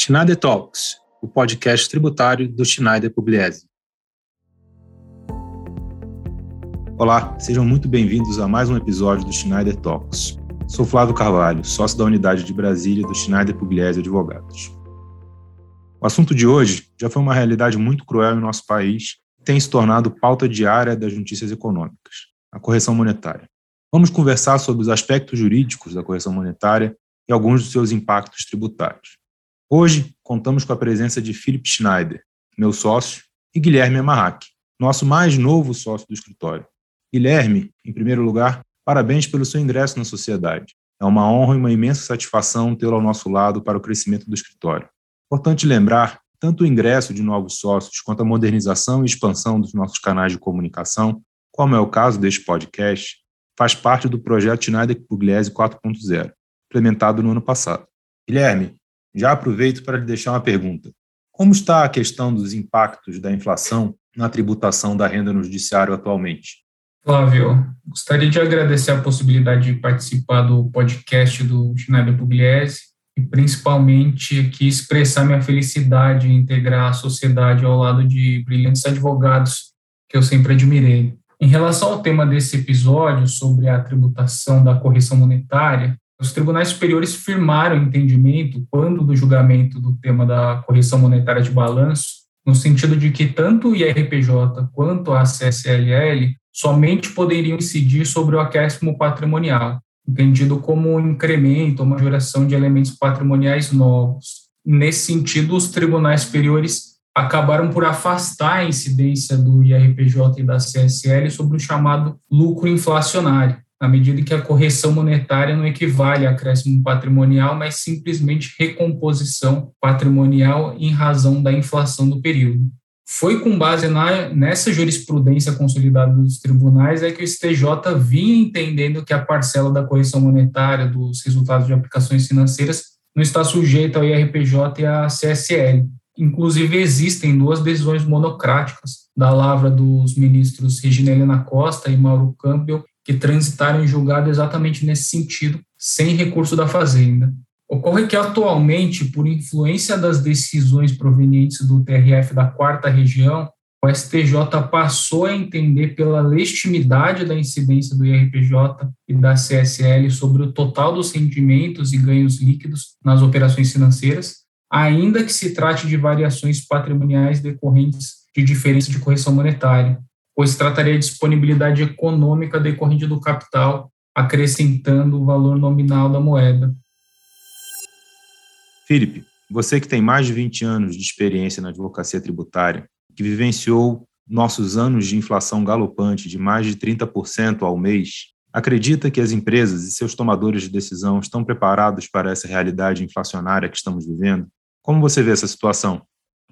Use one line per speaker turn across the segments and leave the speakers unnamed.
Schneider Talks, o podcast tributário do Schneider Pugliese. Olá, sejam muito bem-vindos a mais um episódio do Schneider Talks. Sou Flávio Carvalho, sócio da unidade de Brasília do Schneider Pugliese Advogados. O assunto de hoje já foi uma realidade muito cruel em nosso país e tem se tornado pauta diária das notícias econômicas, a correção monetária. Vamos conversar sobre os aspectos jurídicos da correção monetária e alguns dos seus impactos tributários. Hoje, contamos com a presença de Philip Schneider, meu sócio, e Guilherme Amarraque, nosso mais novo sócio do escritório. Guilherme, em primeiro lugar, parabéns pelo seu ingresso na sociedade. É uma honra e uma imensa satisfação tê-lo ao nosso lado para o crescimento do escritório. Importante lembrar, tanto o ingresso de novos sócios quanto a modernização e expansão dos nossos canais de comunicação, como é o caso deste podcast, faz parte do projeto Schneider Pugliese 4.0, implementado no ano passado. Guilherme, já aproveito para lhe deixar uma pergunta. Como está a questão dos impactos da inflação na tributação da renda no judiciário atualmente?
Flávio, gostaria de agradecer a possibilidade de participar do podcast do Schneider Pugliese e principalmente aqui expressar minha felicidade em integrar a sociedade ao lado de brilhantes advogados que eu sempre admirei. Em relação ao tema desse episódio sobre a tributação da correção monetária, os tribunais superiores firmaram entendimento, quando do julgamento do tema da correção monetária de balanço, no sentido de que tanto o IRPJ quanto a CSLL somente poderiam incidir sobre o acréscimo patrimonial, entendido como um incremento ou majoração de elementos patrimoniais novos. Nesse sentido, os tribunais superiores acabaram por afastar a incidência do IRPJ e da CSL sobre o chamado lucro inflacionário, na medida que a correção monetária não equivale a acréscimo patrimonial, mas simplesmente recomposição patrimonial em razão da inflação do período. Foi com base na, nessa jurisprudência consolidada dos tribunais é que o STJ vinha entendendo que a parcela da correção monetária dos resultados de aplicações financeiras não está sujeita ao IRPJ e à CSL, Inclusive, existem duas decisões monocráticas da lavra dos ministros Regina Helena Costa e Mauro Campbell, que transitaram em julgado exatamente nesse sentido, sem recurso da Fazenda. Ocorre que, atualmente, por influência das decisões provenientes do TRF da quarta região, o STJ passou a entender pela legitimidade da incidência do IRPJ e da CSL sobre o total dos rendimentos e ganhos líquidos nas operações financeiras, ainda que se trate de variações patrimoniais decorrentes de diferença de correção monetária, pois trataria de disponibilidade econômica decorrente do capital, acrescentando o valor nominal da moeda.
Felipe, você que tem mais de 20 anos de experiência na advocacia tributária, que vivenciou nossos anos de inflação galopante de mais de 30% ao mês, acredita que as empresas e seus tomadores de decisão estão preparados para essa realidade inflacionária que estamos vivendo? Como você vê essa situação?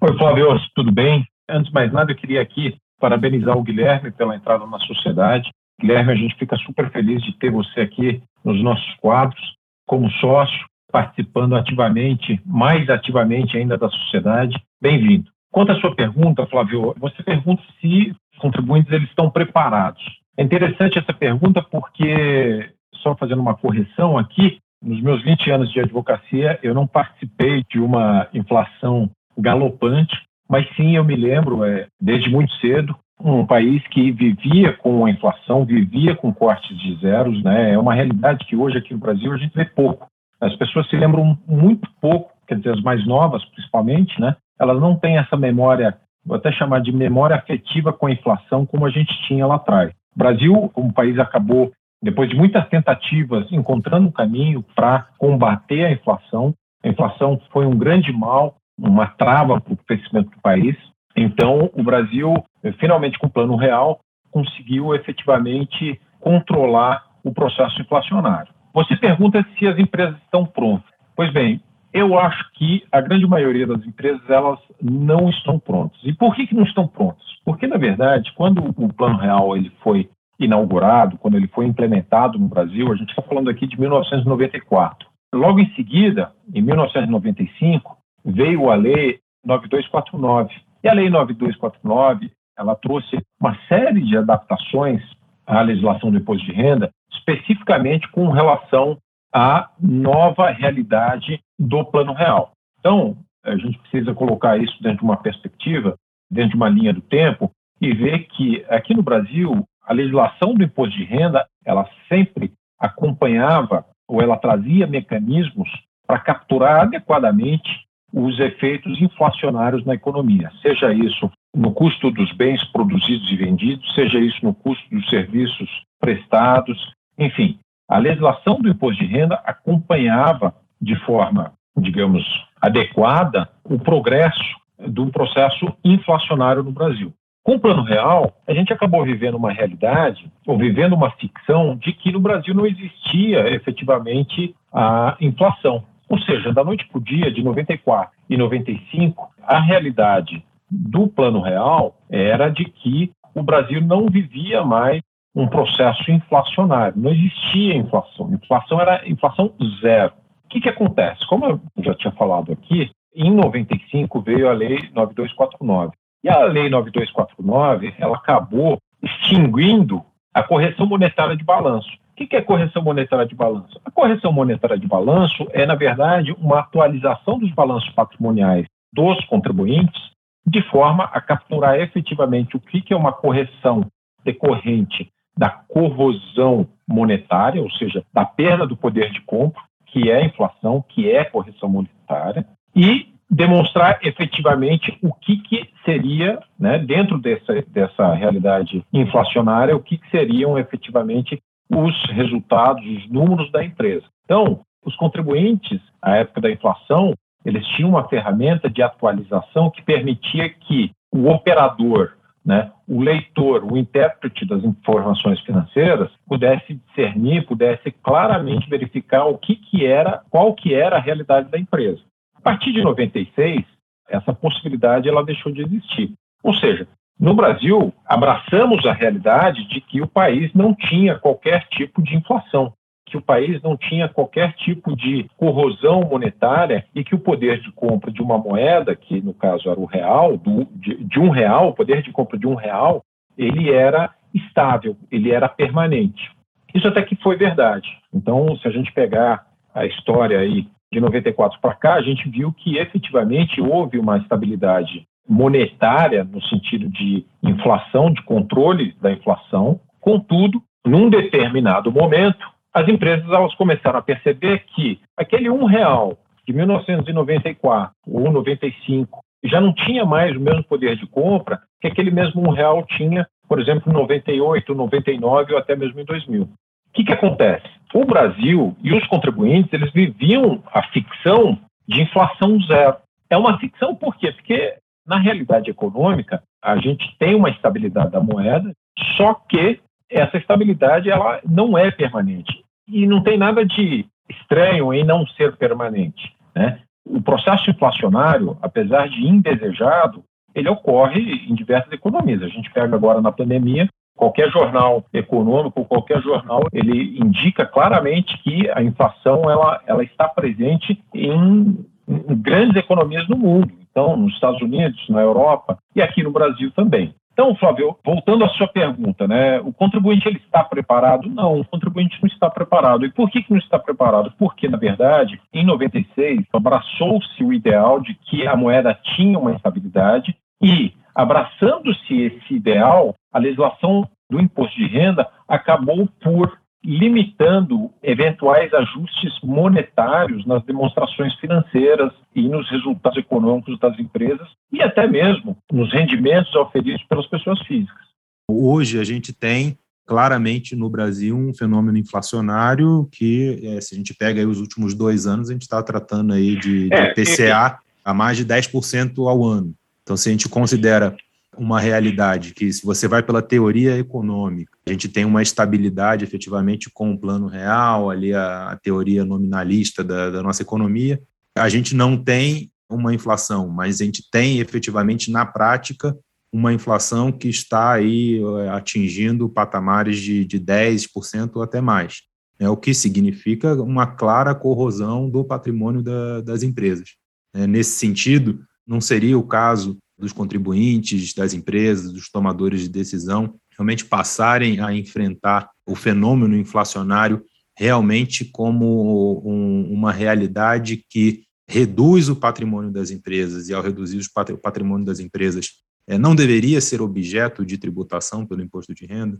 Oi, Flávio, tudo bem? Antes de mais nada, eu queria aqui parabenizar o Guilherme pela entrada na sociedade. Guilherme, a gente fica super feliz de ter você aqui nos nossos quadros, como sócio, participando ativamente, mais ativamente ainda da sociedade. Bem-vindo. Quanto à sua pergunta, Flávio, você pergunta se os contribuintes eles estão preparados. É interessante essa pergunta porque, só fazendo uma correção aqui, nos meus 20 anos de advocacia, eu não participei de uma inflação galopante, mas sim eu me lembro, é, desde muito cedo, um país que vivia com a inflação, vivia com cortes de zeros, né? É uma realidade que hoje aqui no Brasil a gente vê pouco. As pessoas se lembram muito pouco, quer dizer, as mais novas principalmente, né? Elas não têm essa memória, vou até chamar de memória afetiva com a inflação como a gente tinha lá atrás. O Brasil, como país, acabou depois de muitas tentativas, encontrando um caminho para combater a inflação. A inflação foi um grande mal, uma trava para o crescimento do país. Então, o Brasil, finalmente com o Plano Real, conseguiu efetivamente controlar o processo inflacionário. Você pergunta se as empresas estão prontas. Pois bem, eu acho que a grande maioria das empresas elas não estão prontas. E por que, que não estão prontas? Porque, na verdade, quando o Plano Real ele foi inaugurado, quando ele foi implementado no Brasil, a gente está falando aqui de 1994. Logo em seguida, em 1995, veio a Lei 9249. E a Lei 9249, ela trouxe uma série de adaptações à legislação do imposto de renda, especificamente com relação à nova realidade do Plano Real. Então, a gente precisa colocar isso dentro de uma perspectiva, dentro de uma linha do tempo, e ver que aqui no Brasil a legislação do imposto de renda ela sempre acompanhava ou ela trazia mecanismos para capturar adequadamente os efeitos inflacionários na economia, seja isso no custo dos bens produzidos e vendidos, seja isso no custo dos serviços prestados, enfim, a legislação do imposto de renda acompanhava de forma, digamos, adequada o progresso do processo inflacionário no Brasil. Com o Plano Real, a gente acabou vivendo uma realidade, ou vivendo uma ficção, de que no Brasil não existia efetivamente a inflação. Ou seja, da noite para o dia, de 94 e 95, a realidade do Plano Real era de que o Brasil não vivia mais um processo inflacionário, não existia inflação. Inflação era inflação zero. O que, que acontece? Como eu já tinha falado aqui, em 95 veio a Lei 9249. E a Lei 9249, ela acabou extinguindo a correção monetária de balanço. O que é correção monetária de balanço? A correção monetária de balanço é, na verdade, uma atualização dos balanços patrimoniais dos contribuintes de forma a capturar efetivamente o que é uma correção decorrente da corrosão monetária, ou seja, da perda do poder de compra, que é inflação, que é correção monetária, e demonstrar efetivamente o que, que seria, né, dentro dessa, dessa realidade inflacionária, o que, que seriam efetivamente os resultados, os números da empresa. Então, os contribuintes, à época da inflação, eles tinham uma ferramenta de atualização que permitia que o operador, né, o leitor, o intérprete das informações financeiras pudesse discernir, pudesse claramente verificar o que, que era, qual que era a realidade da empresa. A partir de 96, essa possibilidade ela deixou de existir. Ou seja, no Brasil, abraçamos a realidade de que o país não tinha qualquer tipo de inflação, que o país não tinha qualquer tipo de corrosão monetária e que o poder de compra de uma moeda, que no caso era o real, do, de, de um real, o poder de compra de um real, ele era estável, ele era permanente. Isso até que foi verdade. Então, se a gente pegar a história aí de 94 para cá, a gente viu que efetivamente houve uma estabilidade monetária no sentido de inflação, de controle da inflação. Contudo, num determinado momento, as empresas elas começaram a perceber que aquele um real de 1994 ou 95 já não tinha mais o mesmo poder de compra que aquele mesmo um real tinha, por exemplo, em 98, 99 ou até mesmo em 2000 que, que acontece? O Brasil e os contribuintes, eles viviam a ficção de inflação zero. É uma ficção por quê? Porque, na realidade econômica, a gente tem uma estabilidade da moeda, só que essa estabilidade ela não é permanente. E não tem nada de estranho em não ser permanente. Né? O processo inflacionário, apesar de indesejado, ele ocorre em diversas economias. A gente pega agora na pandemia Qualquer jornal econômico, qualquer jornal, ele indica claramente que a inflação ela, ela está presente em, em grandes economias no mundo. Então, nos Estados Unidos, na Europa e aqui no Brasil também. Então, Flávio, voltando à sua pergunta, né, o contribuinte ele está preparado? Não, o contribuinte não está preparado. E por que, que não está preparado? Porque, na verdade, em 96, abraçou-se o ideal de que a moeda tinha uma estabilidade e Abraçando-se esse ideal, a legislação do imposto de renda acabou por limitando eventuais ajustes monetários nas demonstrações financeiras e nos resultados econômicos das empresas e até mesmo nos rendimentos oferidos pelas pessoas físicas.
Hoje a gente tem claramente no Brasil um fenômeno inflacionário que, é, se a gente pega os últimos dois anos, a gente está tratando aí de, de é, PCA é, a mais de 10% ao ano. Então, se a gente considera uma realidade que, se você vai pela teoria econômica, a gente tem uma estabilidade efetivamente com o plano real, ali a, a teoria nominalista da, da nossa economia, a gente não tem uma inflação, mas a gente tem efetivamente na prática uma inflação que está aí eh, atingindo patamares de, de 10% ou até mais, né, o que significa uma clara corrosão do patrimônio da, das empresas. É, nesse sentido, não seria o caso dos contribuintes, das empresas, dos tomadores de decisão realmente passarem a enfrentar o fenômeno inflacionário realmente como um, uma realidade que reduz o patrimônio das empresas e, ao reduzir o patrimônio das empresas, é, não deveria ser objeto de tributação pelo imposto de renda?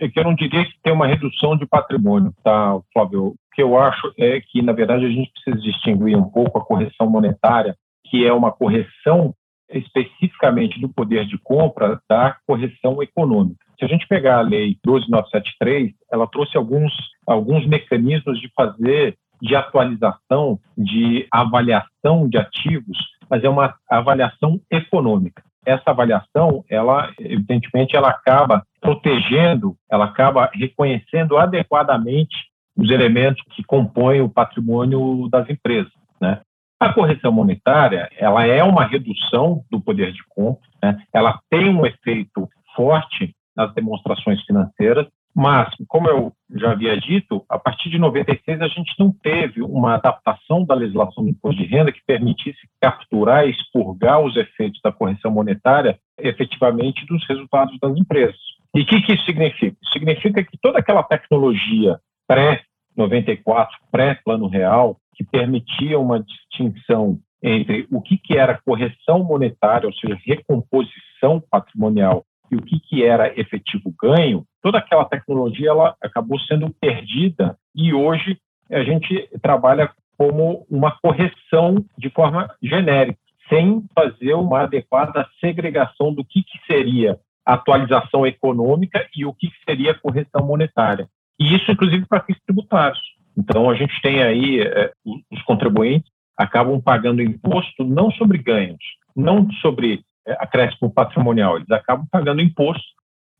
É que eu não diria que tem uma redução de patrimônio, tá, Flávio? O que eu acho é que, na verdade, a gente precisa distinguir um pouco a correção monetária, que é uma correção especificamente do poder de compra, da correção econômica. Se a gente pegar a lei 12973, ela trouxe alguns, alguns mecanismos de fazer de atualização, de avaliação de ativos, mas é uma avaliação econômica. Essa avaliação, ela evidentemente, ela acaba protegendo, ela acaba reconhecendo adequadamente os elementos que compõem o patrimônio das empresas, né? A correção monetária, ela é uma redução do poder de compra, né? ela tem um efeito forte nas demonstrações financeiras, mas, como eu já havia dito, a partir de 96 a gente não teve uma adaptação da legislação do imposto de renda que permitisse capturar e expurgar os efeitos da correção monetária efetivamente dos resultados das empresas. E o que, que isso significa? Significa que toda aquela tecnologia pré-94, pré-plano real, que permitia uma distinção entre o que, que era correção monetária, ou seja, recomposição patrimonial, e o que, que era efetivo ganho, toda aquela tecnologia ela acabou sendo perdida e hoje a gente trabalha como uma correção de forma genérica, sem fazer uma adequada segregação do que, que seria atualização econômica e o que, que seria correção monetária. E isso, inclusive, para fins tributários. Então, a gente tem aí, é, os contribuintes acabam pagando imposto não sobre ganhos, não sobre é, acréscimo patrimonial, eles acabam pagando imposto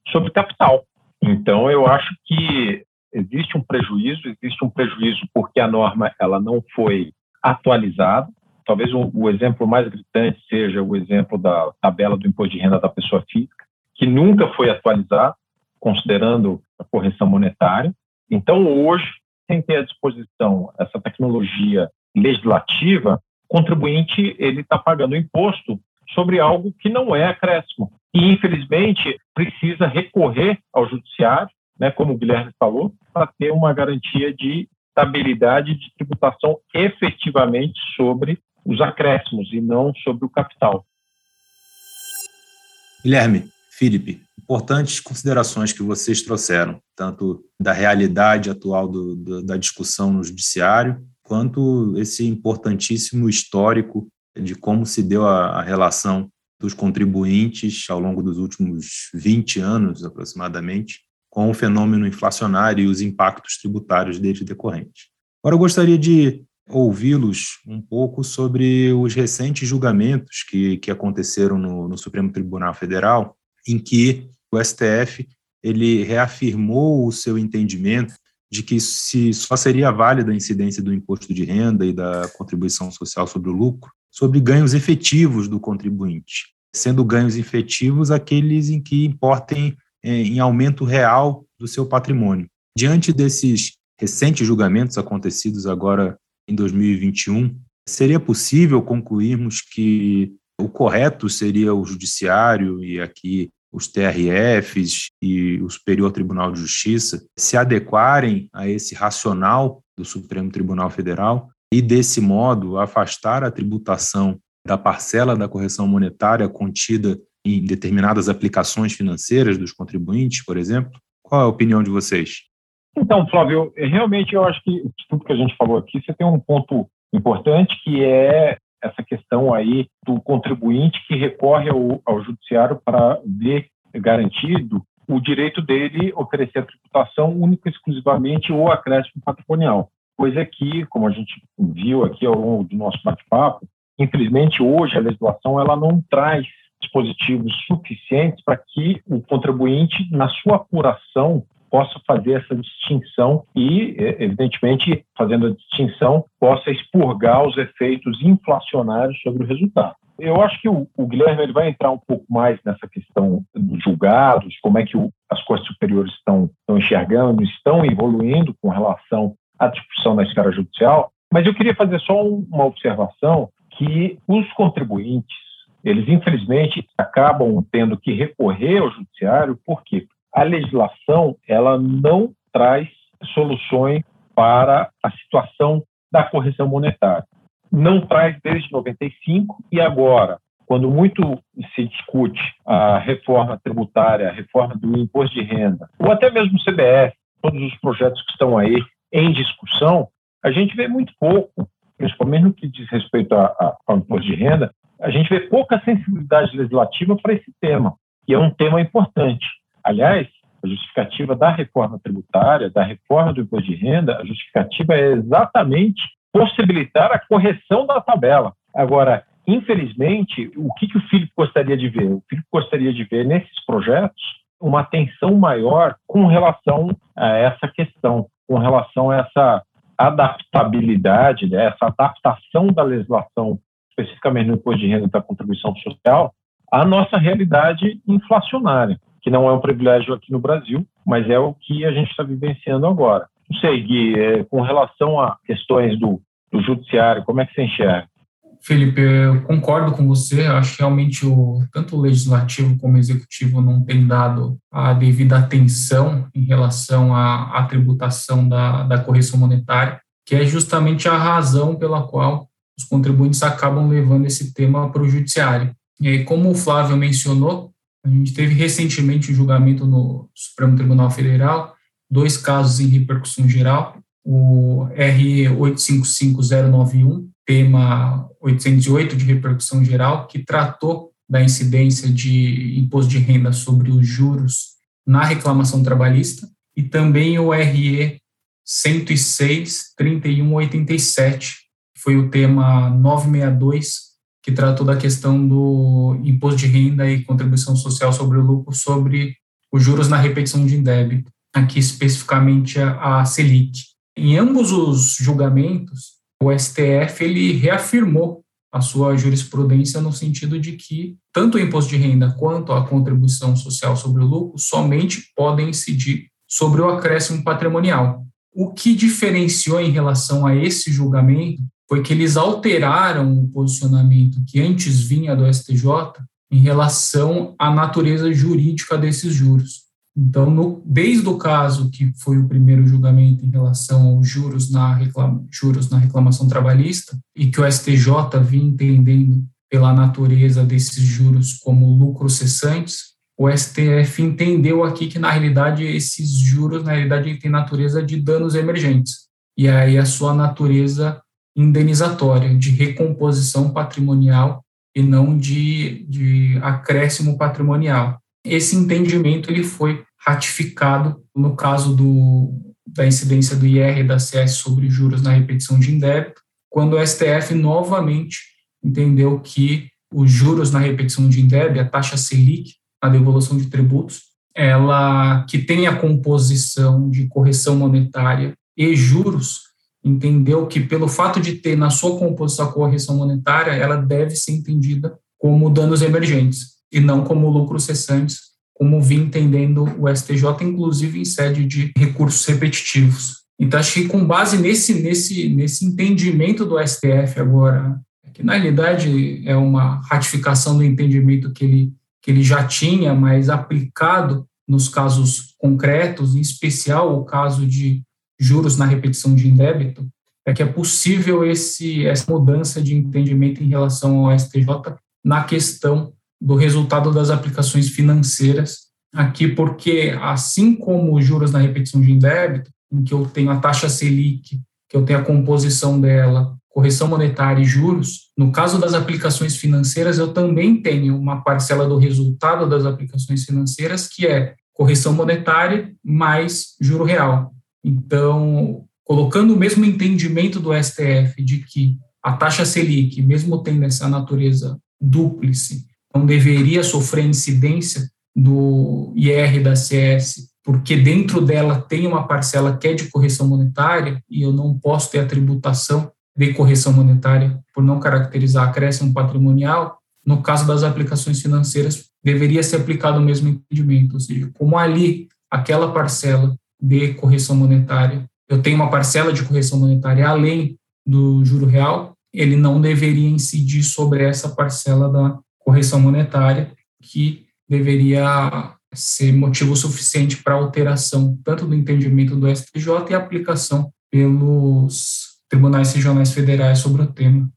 sobre capital. Então, eu acho que existe um prejuízo, existe um prejuízo porque a norma ela não foi atualizada. Talvez o, o exemplo mais gritante seja o exemplo da tabela do imposto de renda da pessoa física, que nunca foi atualizado, considerando a correção monetária. Então, hoje, sem ter à disposição essa tecnologia legislativa, o contribuinte ele está pagando imposto sobre algo que não é acréscimo. E, infelizmente, precisa recorrer ao judiciário, né, como o Guilherme falou, para ter uma garantia de estabilidade de tributação efetivamente sobre os acréscimos e não sobre o capital.
Guilherme, Felipe, importantes considerações que vocês trouxeram, tanto da realidade atual do, do, da discussão no judiciário, quanto esse importantíssimo histórico de como se deu a, a relação dos contribuintes ao longo dos últimos 20 anos, aproximadamente, com o fenômeno inflacionário e os impactos tributários dele decorrentes. Agora, eu gostaria de ouvi-los um pouco sobre os recentes julgamentos que, que aconteceram no, no Supremo Tribunal Federal, em que o STF ele reafirmou o seu entendimento de que se só seria válida a incidência do imposto de renda e da contribuição social sobre o lucro sobre ganhos efetivos do contribuinte, sendo ganhos efetivos aqueles em que importem é, em aumento real do seu patrimônio. Diante desses recentes julgamentos acontecidos agora em 2021, seria possível concluirmos que o correto seria o judiciário e aqui os TRFs e o Superior Tribunal de Justiça se adequarem a esse racional do Supremo Tribunal Federal e, desse modo, afastar a tributação da parcela da correção monetária contida em determinadas aplicações financeiras dos contribuintes, por exemplo? Qual é a opinião de vocês?
Então, Flávio, realmente eu acho que tudo que a gente falou aqui, você tem um ponto importante que é essa questão aí do contribuinte que recorre ao, ao judiciário para ver garantido o direito dele oferecer a tributação única exclusivamente ou acréscimo patrimonial. Coisa que, como a gente viu aqui ao longo do nosso bate-papo, infelizmente hoje a legislação ela não traz dispositivos suficientes para que o contribuinte, na sua apuração, possa fazer essa distinção e, é, evidentemente, fazendo a distinção, possa expurgar os efeitos inflacionários sobre o resultado. Eu acho que o, o Guilherme ele vai entrar um pouco mais nessa questão dos julgados, como é que o, as cortes superiores estão, estão enxergando, estão evoluindo com relação à discussão na esfera judicial, mas eu queria fazer só uma observação que os contribuintes, eles infelizmente acabam tendo que recorrer ao judiciário, por quê? A legislação ela não traz soluções para a situação da correção monetária. não traz desde 95 e agora, quando muito se discute a reforma tributária, a reforma do imposto de renda, ou até mesmo o CBF, todos os projetos que estão aí em discussão, a gente vê muito pouco, principalmente no que diz respeito ao imposto de renda, a gente vê pouca sensibilidade legislativa para esse tema, que é um tema importante. Aliás, a justificativa da reforma tributária, da reforma do imposto de renda, a justificativa é exatamente possibilitar a correção da tabela. Agora, infelizmente, o que, que o Filipe gostaria de ver? O Filipe gostaria de ver nesses projetos uma atenção maior com relação a essa questão, com relação a essa adaptabilidade, né, essa adaptação da legislação, especificamente no imposto de renda da contribuição social, à nossa realidade inflacionária, que não é um privilégio aqui no Brasil, mas é o que a gente está vivenciando agora. Não sei, Gui, é, com relação a questões do, do judiciário, como é que você enxerga?
Felipe, eu concordo com você. Acho que realmente o, tanto o legislativo como o executivo não tem dado a devida atenção em relação à, à tributação da, da correção monetária, que é justamente a razão pela qual os contribuintes acabam levando esse tema para o judiciário. E aí, como o Flávio mencionou, a gente teve recentemente um julgamento no Supremo Tribunal Federal, dois casos em repercussão geral, o RE 855091 tema 808 de repercussão geral, que tratou da incidência de imposto de renda sobre os juros na reclamação trabalhista, e também o RE 106 3187, que foi o tema 962, que tratou da questão do imposto de renda e contribuição social sobre o lucro sobre os juros na repetição de débito, aqui especificamente a, a Selic. Em ambos os julgamentos, o STF ele reafirmou a sua jurisprudência no sentido de que tanto o imposto de renda quanto a contribuição social sobre o lucro somente podem incidir sobre o acréscimo patrimonial. O que diferenciou em relação a esse julgamento foi que eles alteraram o posicionamento que antes vinha do STJ em relação à natureza jurídica desses juros. Então, no, desde o caso que foi o primeiro julgamento em relação aos juros na, reclama, juros na reclamação trabalhista, e que o STJ vinha entendendo pela natureza desses juros como lucros cessantes, o STF entendeu aqui que, na realidade, esses juros, na realidade, têm natureza de danos emergentes. E aí a sua natureza indenizatória, de recomposição patrimonial e não de, de acréscimo patrimonial. Esse entendimento ele foi ratificado no caso do, da incidência do IR e da CS sobre juros na repetição de indébito, quando o STF novamente entendeu que os juros na repetição de indébito, a taxa Selic, a devolução de tributos, ela que tem a composição de correção monetária e juros, entendeu que pelo fato de ter na sua composição a correção monetária, ela deve ser entendida como danos emergentes e não como lucros cessantes, como vi entendendo o STJ, inclusive em sede de recursos repetitivos. Então, acho que com base nesse, nesse, nesse entendimento do STF agora, que na realidade é uma ratificação do entendimento que ele, que ele já tinha, mas aplicado nos casos concretos, em especial o caso de juros na repetição de indébito, é que é possível esse, essa mudança de entendimento em relação ao STJ na questão do resultado das aplicações financeiras aqui, porque assim como os juros na repetição de débito, em que eu tenho a taxa Selic, que eu tenho a composição dela, correção monetária e juros, no caso das aplicações financeiras, eu também tenho uma parcela do resultado das aplicações financeiras, que é correção monetária mais juro real. Então, colocando o mesmo entendimento do STF de que a taxa Selic, mesmo tendo essa natureza dúplice, não deveria sofrer incidência do IR da CS, porque dentro dela tem uma parcela que é de correção monetária e eu não posso ter a tributação de correção monetária por não caracterizar acréscimo patrimonial, no caso das aplicações financeiras, deveria ser aplicado o mesmo entendimento, ou seja, como ali aquela parcela de correção monetária, eu tenho uma parcela de correção monetária além do juro real, ele não deveria incidir sobre essa parcela da correção monetária, que deveria ser motivo suficiente para alteração tanto do entendimento do STJ e aplicação pelos tribunais regionais federais sobre o tema.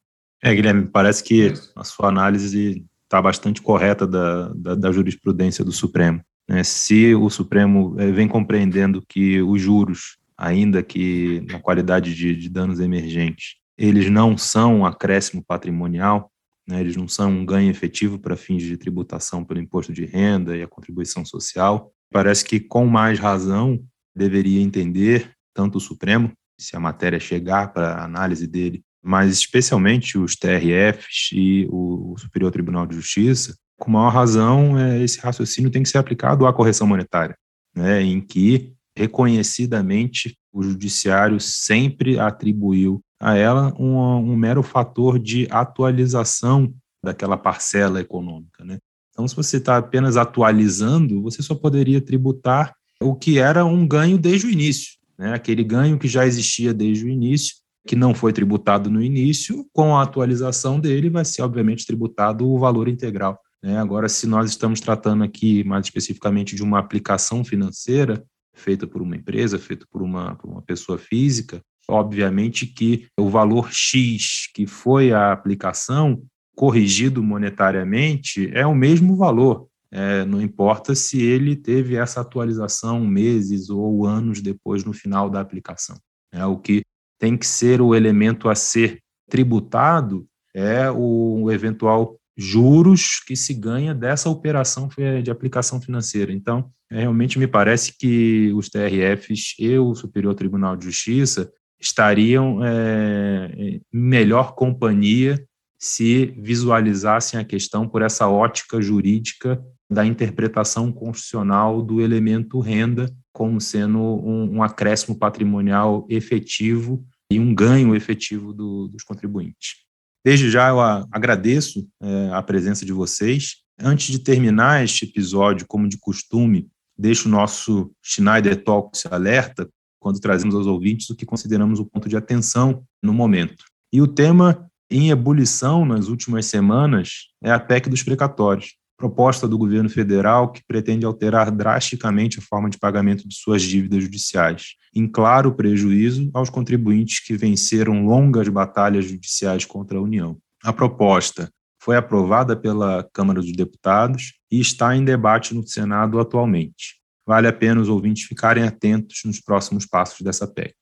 É, Guilherme, parece que a sua análise está bastante correta da, da, da, jurisprudência do Supremo. Né? Se o Supremo é, vem compreendendo que os juros, ainda que na qualidade de, de danos emergentes, eles não são um acréscimo patrimonial, né? eles não são um ganho efetivo para fins de tributação pelo imposto de renda e a contribuição social, parece que com mais razão deveria entender tanto o Supremo, se a matéria chegar para análise dele, mas especialmente os TRFs e o Superior Tribunal de Justiça, com maior razão, é, esse raciocínio tem que ser aplicado à correção monetária, né, em que reconhecidamente o judiciário sempre atribuiu a ela um, um mero fator de atualização daquela parcela econômica. Né? Então, se você está apenas atualizando, você só poderia tributar o que era um ganho desde o início, né? aquele ganho que já existia desde o início, que não foi tributado no início, com a atualização dele vai ser, obviamente, tributado o valor integral. Né? Agora, se nós estamos tratando aqui mais especificamente de uma aplicação financeira feita por uma empresa, feita por uma, por uma pessoa física, obviamente que o valor X que foi a aplicação, corrigido monetariamente, é o mesmo valor. É, não importa se ele teve essa atualização meses ou anos depois no final da aplicação. É o que tem que ser o elemento a ser tributado é o eventual juros que se ganha dessa operação de aplicação financeira. Então, realmente me parece que os TRFs e o Superior Tribunal de Justiça estariam é, em melhor companhia se visualizassem a questão por essa ótica jurídica da interpretação constitucional do elemento renda como sendo um, um acréscimo patrimonial efetivo e um ganho efetivo do, dos contribuintes. Desde já eu agradeço é, a presença de vocês. Antes de terminar este episódio, como de costume, deixo o nosso Schneider Talks alerta quando trazemos aos ouvintes o que consideramos o ponto de atenção no momento. E o tema em ebulição nas últimas semanas é a PEC dos precatórios, proposta do governo federal que pretende alterar drasticamente a forma de pagamento de suas dívidas judiciais, em claro prejuízo aos contribuintes que venceram longas batalhas judiciais contra a União. A proposta foi aprovada pela Câmara dos Deputados e está em debate no Senado atualmente. Vale a pena os ouvintes ficarem atentos nos próximos passos dessa PEC.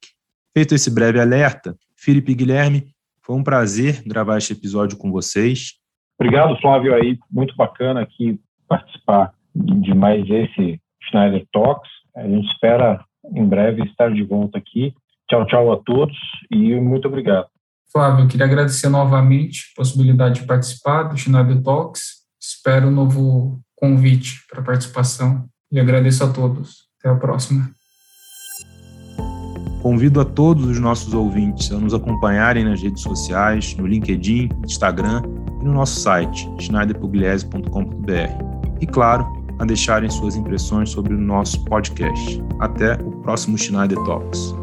Feito esse breve alerta, Felipe Guilherme, foi um prazer gravar este episódio com vocês.
Obrigado, Flávio, aí, muito bacana aqui participar de mais esse Schneider Talks. A gente espera em breve estar de volta aqui. Tchau, tchau a todos e muito obrigado.
Flávio, queria agradecer novamente a possibilidade de participar do Schneider Talks. Espero um novo convite para participação e agradeço a todos. Até a próxima.
Convido a todos os nossos ouvintes a nos acompanharem nas redes sociais, no LinkedIn, Instagram e no nosso site, schneiderpugliese.com.br. E, claro, a deixarem suas impressões sobre o nosso podcast. Até o próximo Schneider Talks.